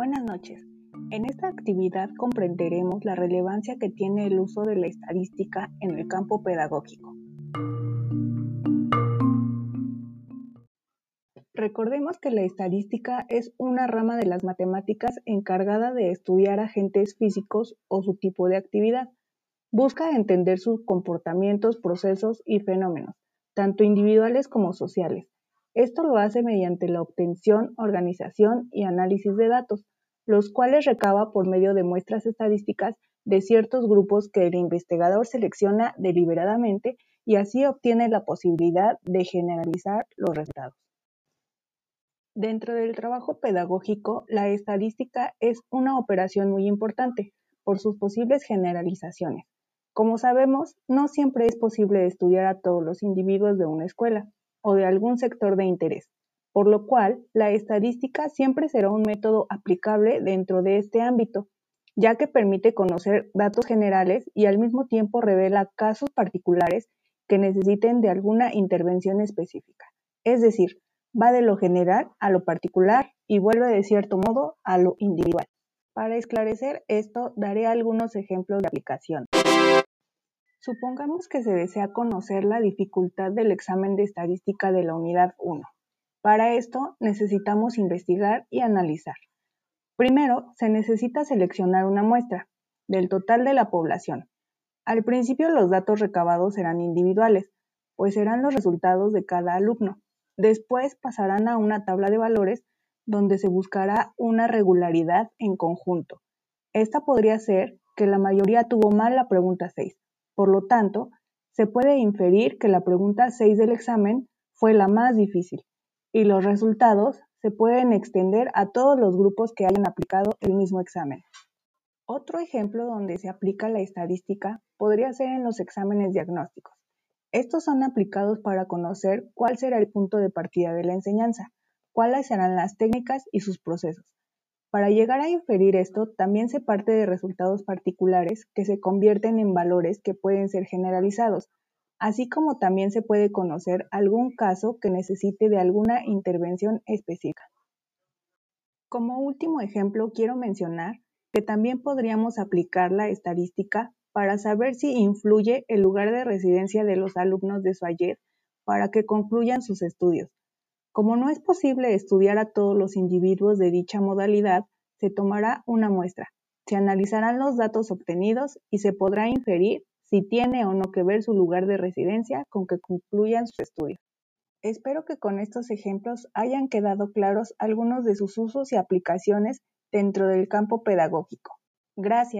Buenas noches. En esta actividad comprenderemos la relevancia que tiene el uso de la estadística en el campo pedagógico. Recordemos que la estadística es una rama de las matemáticas encargada de estudiar agentes físicos o su tipo de actividad. Busca entender sus comportamientos, procesos y fenómenos, tanto individuales como sociales. Esto lo hace mediante la obtención, organización y análisis de datos, los cuales recaba por medio de muestras estadísticas de ciertos grupos que el investigador selecciona deliberadamente y así obtiene la posibilidad de generalizar los resultados. Dentro del trabajo pedagógico, la estadística es una operación muy importante por sus posibles generalizaciones. Como sabemos, no siempre es posible estudiar a todos los individuos de una escuela o de algún sector de interés, por lo cual la estadística siempre será un método aplicable dentro de este ámbito, ya que permite conocer datos generales y al mismo tiempo revela casos particulares que necesiten de alguna intervención específica. Es decir, va de lo general a lo particular y vuelve de cierto modo a lo individual. Para esclarecer esto, daré algunos ejemplos de aplicación. Supongamos que se desea conocer la dificultad del examen de estadística de la unidad 1. Para esto necesitamos investigar y analizar. Primero, se necesita seleccionar una muestra del total de la población. Al principio los datos recabados serán individuales, pues serán los resultados de cada alumno. Después pasarán a una tabla de valores donde se buscará una regularidad en conjunto. Esta podría ser que la mayoría tuvo mal la pregunta 6. Por lo tanto, se puede inferir que la pregunta 6 del examen fue la más difícil y los resultados se pueden extender a todos los grupos que hayan aplicado el mismo examen. Otro ejemplo donde se aplica la estadística podría ser en los exámenes diagnósticos. Estos son aplicados para conocer cuál será el punto de partida de la enseñanza, cuáles serán las técnicas y sus procesos. Para llegar a inferir esto, también se parte de resultados particulares que se convierten en valores que pueden ser generalizados, así como también se puede conocer algún caso que necesite de alguna intervención específica. Como último ejemplo, quiero mencionar que también podríamos aplicar la estadística para saber si influye el lugar de residencia de los alumnos de su ayer para que concluyan sus estudios. Como no es posible estudiar a todos los individuos de dicha modalidad, se tomará una muestra, se analizarán los datos obtenidos y se podrá inferir si tiene o no que ver su lugar de residencia con que concluyan sus estudios. Espero que con estos ejemplos hayan quedado claros algunos de sus usos y aplicaciones dentro del campo pedagógico. Gracias.